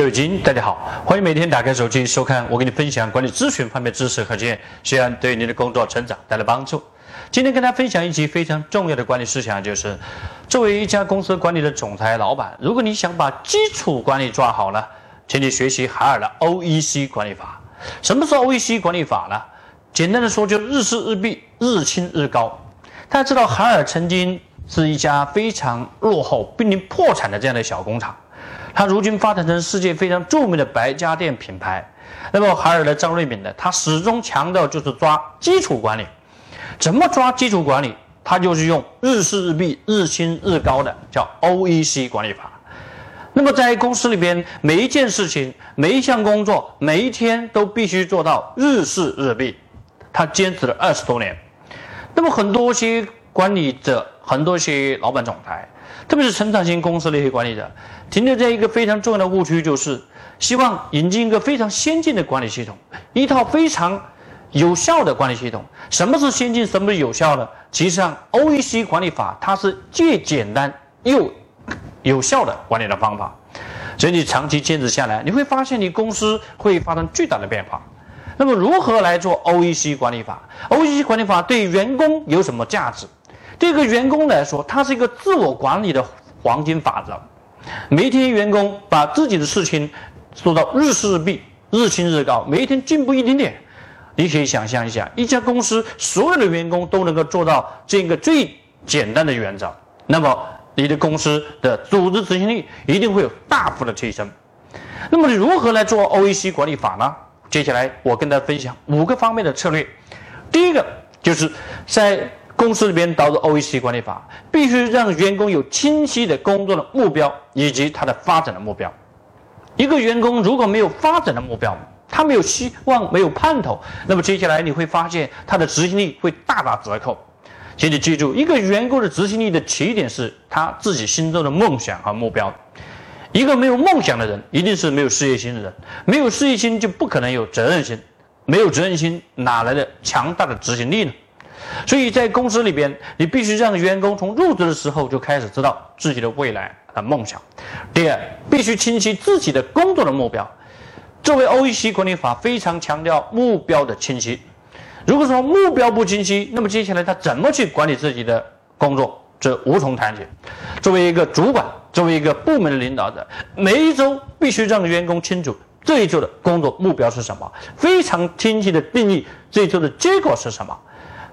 各位精英，大家好，欢迎每天打开手机收看我给你分享管理咨询方面知识和经验，希望对您的工作成长带来帮助。今天跟大家分享一集非常重要的管理思想，就是作为一家公司管理的总裁、老板，如果你想把基础管理抓好呢，请你学习海尔的 OEC 管理法。什么是 OEC 管理法呢？简单的说，就日事日毕，日清日高。大家知道，海尔曾经是一家非常落后、濒临破产的这样的小工厂。它如今发展成世界非常著名的白家电品牌。那么海尔的张瑞敏呢？他始终强调就是抓基础管理。怎么抓基础管理？他就是用日事日毕、日清日高的叫 OEC 管理法。那么在公司里边，每一件事情、每一项工作、每一天都必须做到日事日毕。他坚持了二十多年。那么很多些管理者、很多些老板、总裁。特别是成长型公司的一些管理者，停留在一个非常重要的误区，就是希望引进一个非常先进的管理系统，一套非常有效的管理系统。什么是先进？什么是有效呢？其实上，OEC 管理法它是既简单又有效的管理的方法。所以你长期坚持下来，你会发现你公司会发生巨大的变化。那么，如何来做 OEC 管理法？OEC 管理法对员工有什么价值？对一个员工来说，它是一个自我管理的黄金法则。每一天，员工把自己的事情做到日事日毕、日清日高，每一天进步一点点。你可以想象一下，一家公司所有的员工都能够做到这个最简单的原则，那么你的公司的组织执行力一定会有大幅的提升。那么，你如何来做 OEC 管理法呢？接下来，我跟大家分享五个方面的策略。第一个就是在公司里边导入 OEC 管理法，必须让员工有清晰的工作的目标以及他的发展的目标。一个员工如果没有发展的目标，他没有希望，没有盼头，那么接下来你会发现他的执行力会大打折扣。请你记住，一个员工的执行力的起点是他自己心中的梦想和目标。一个没有梦想的人，一定是没有事业心的人。没有事业心，就不可能有责任心。没有责任心，哪来的强大的执行力呢？所以在公司里边，你必须让员工从入职的时候就开始知道自己的未来和梦想。第二，必须清晰自己的工作的目标。作为 OEC 管理法非常强调目标的清晰。如果说目标不清晰，那么接下来他怎么去管理自己的工作，这无从谈起。作为一个主管，作为一个部门的领导者，每一周必须让员工清楚这一周的工作目标是什么，非常清晰的定义这一周的结果是什么。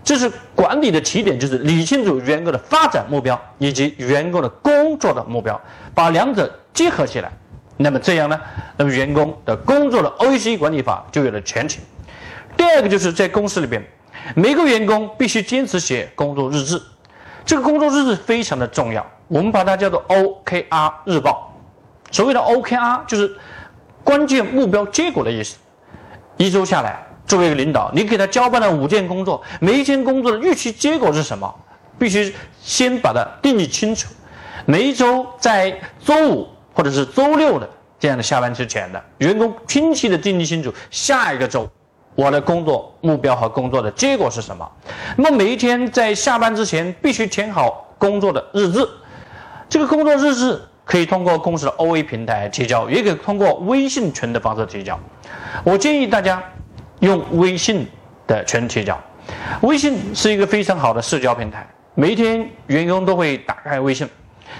这是管理的起点，就是理清楚员工的发展目标以及员工的工作的目标，把两者结合起来。那么这样呢，那么员工的工作的 OEC 管理法就有了前提。第二个就是在公司里边，每个员工必须坚持写工作日志。这个工作日志非常的重要，我们把它叫做 OKR 日报。所谓的 OKR 就是关键目标结果的意思。一周下来。作为一个领导，你给他交办了五件工作，每一件工作的预期结果是什么？必须先把它定义清楚。每一周在周五或者是周六的这样的下班之前的员工清晰的定义清楚下一个周我的工作目标和工作的结果是什么。那么每一天在下班之前必须填好工作的日志。这个工作日志可以通过公司的 OA 平台提交，也可以通过微信群的方式提交。我建议大家。用微信的群提交，微信是一个非常好的社交平台，每一天员工都会打开微信。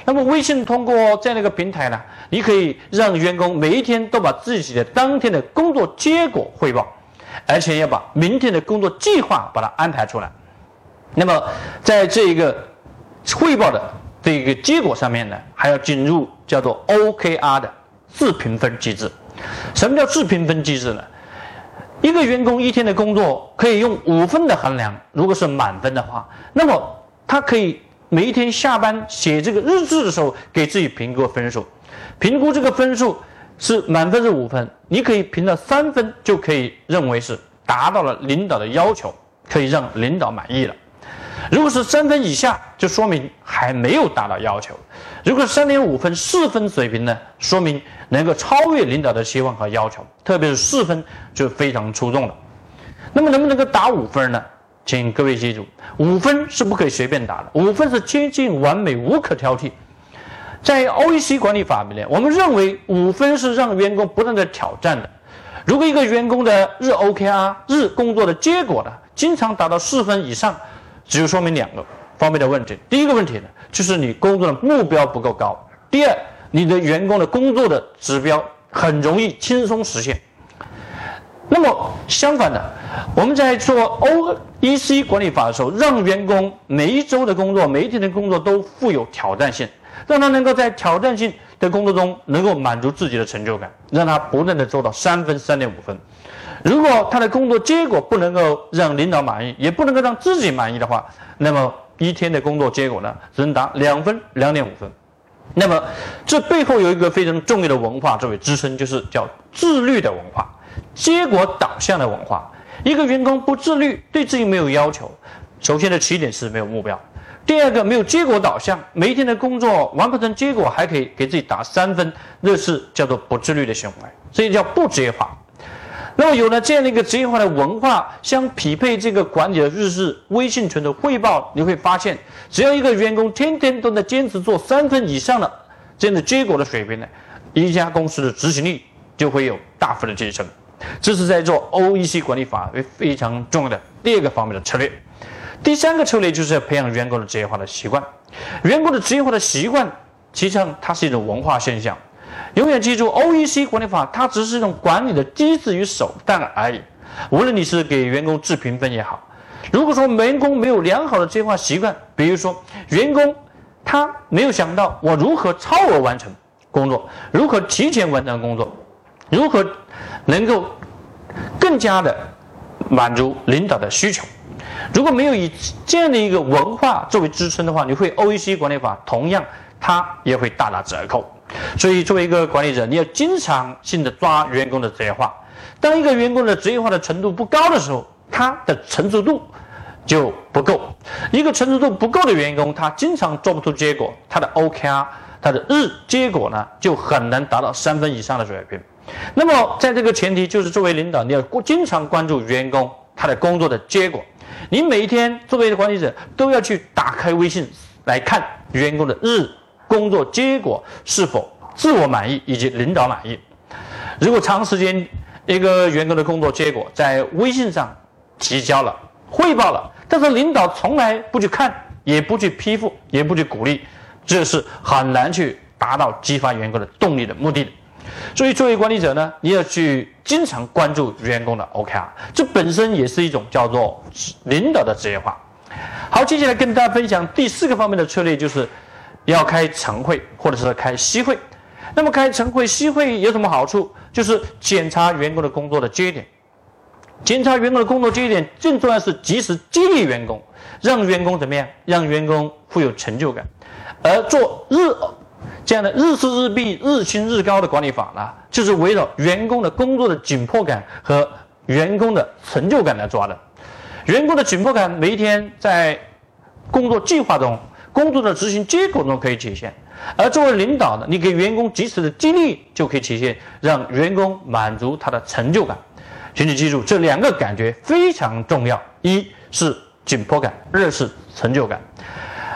那么微信通过这样的一个平台呢，你可以让员工每一天都把自己的当天的工作结果汇报，而且要把明天的工作计划把它安排出来。那么在这一个汇报的这个结果上面呢，还要进入叫做 OKR 的自评分机制。什么叫自评分机制呢？一个员工一天的工作可以用五分的衡量，如果是满分的话，那么他可以每一天下班写这个日志的时候，给自己评估分数。评估这个分数是满分是五分，你可以评到三分就可以认为是达到了领导的要求，可以让领导满意了。如果是三分以下，就说明还没有达到要求；如果三点五分、四分水平呢，说明能够超越领导的期望和要求，特别是四分就非常出众了。那么能不能够打五分呢？请各位记住，五分是不可以随便打的，五分是接近完美、无可挑剔。在 OEC 管理法里面，我们认为五分是让员工不断的挑战的。如果一个员工的日 OKR 日工作的结果呢，经常达到四分以上。只有说明两个方面的问题。第一个问题呢，就是你工作的目标不够高；第二，你的员工的工作的指标很容易轻松实现。那么相反的，我们在做 OEC 管理法的时候，让员工每一周的工作、每一天的工作都富有挑战性，让他能够在挑战性的工作中能够满足自己的成就感，让他不断的做到三分、三点五分。如果他的工作结果不能够让领导满意，也不能够让自己满意的话，那么一天的工作结果呢，只能达两分、两点五分。那么这背后有一个非常重要的文化作为支撑，就是叫自律的文化、结果导向的文化。一个员工不自律，对自己没有要求，首先的起点是没有目标；第二个没有结果导向，每一天的工作完不成结果还可以给自己打三分，那是叫做不自律的行为，所以叫不职业化。那么有了这样的一个职业化的文化，相匹配这个管理的日志、微信群的汇报，你会发现，只要一个员工天天都在坚持做三分以上的这样的结果的水平呢，一家公司的执行力就会有大幅的提升。这是在做 OEC 管理法非常重要的第二个方面的策略。第三个策略就是要培养员工的职业化的习惯。员工的职业化的习惯，实际上它是一种文化现象。永远记住，OEC 管理法它只是一种管理的机制与手段而已。无论你是给员工制评分也好，如果说员工没有良好的计划习惯，比如说员工他没有想到我如何超额完成工作，如何提前完成工作，如何能够更加的满足领导的需求，如果没有以这样的一个文化作为支撑的话，你会 OEC 管理法同样它也会大打折扣。所以，作为一个管理者，你要经常性的抓员工的职业化。当一个员工的职业化的程度不高的时候，他的成熟度就不够。一个成熟度不够的员工，他经常做不出结果，他的 OKR，他的日结果呢，就很难达到三分以上的水平。那么，在这个前提，就是作为领导，你要经常关注员工他的工作的结果。你每一天作为一个管理者，都要去打开微信来看员工的日。工作结果是否自我满意以及领导满意？如果长时间一个员工的工作结果在微信上提交了、汇报了，但是领导从来不去看，也不去批复，也不去鼓励，这是很难去达到激发员工的动力的目的的。所以，作为管理者呢，你要去经常关注员工的 OKR，这本身也是一种叫做领导的职业化。好，接下来跟大家分享第四个方面的策略，就是。要开晨会或者是开夕会，那么开晨会、夕会有什么好处？就是检查员工的工作的节点，检查员工的工作节点，最重要是及时激励员工，让员工怎么样？让员工富有成就感。而做日这样的日事日毕、日新日高的管理法呢，就是围绕员工的工作的紧迫感和员工的成就感来抓的。员工的紧迫感，每一天在工作计划中。工作的执行结果中可以体现，而作为领导呢，你给员工及时的激励就可以体现，让员工满足他的成就感。请你记住这两个感觉非常重要：一是紧迫感，二是成就感。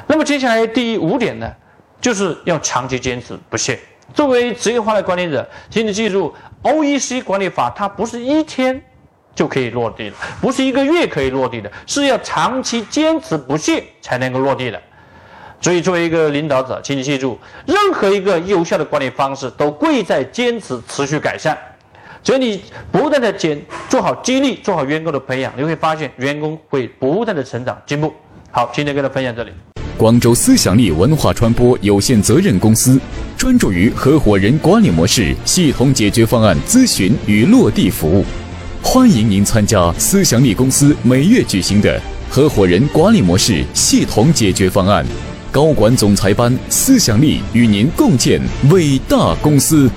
那么接下来第五点呢，就是要长期坚持不懈。作为职业化的管理者，请你记住，OEC 管理法它不是一天就可以落地的，不是一个月可以落地的，是要长期坚持不懈才能够落地的。所以，作为一个领导者，请你记住，任何一个有效的管理方式都贵在坚持、持续改善。只要你不断的坚做好激励，做好员工的培养，你会发现员工会不断的成长进步。好，今天跟大家分享这里。广州思想力文化传播有限责任公司专注于合伙人管理模式系统解决方案咨询与落地服务，欢迎您参加思想力公司每月举行的合伙人管理模式系统解决方案。高管总裁班，思想力与您共建伟大公司。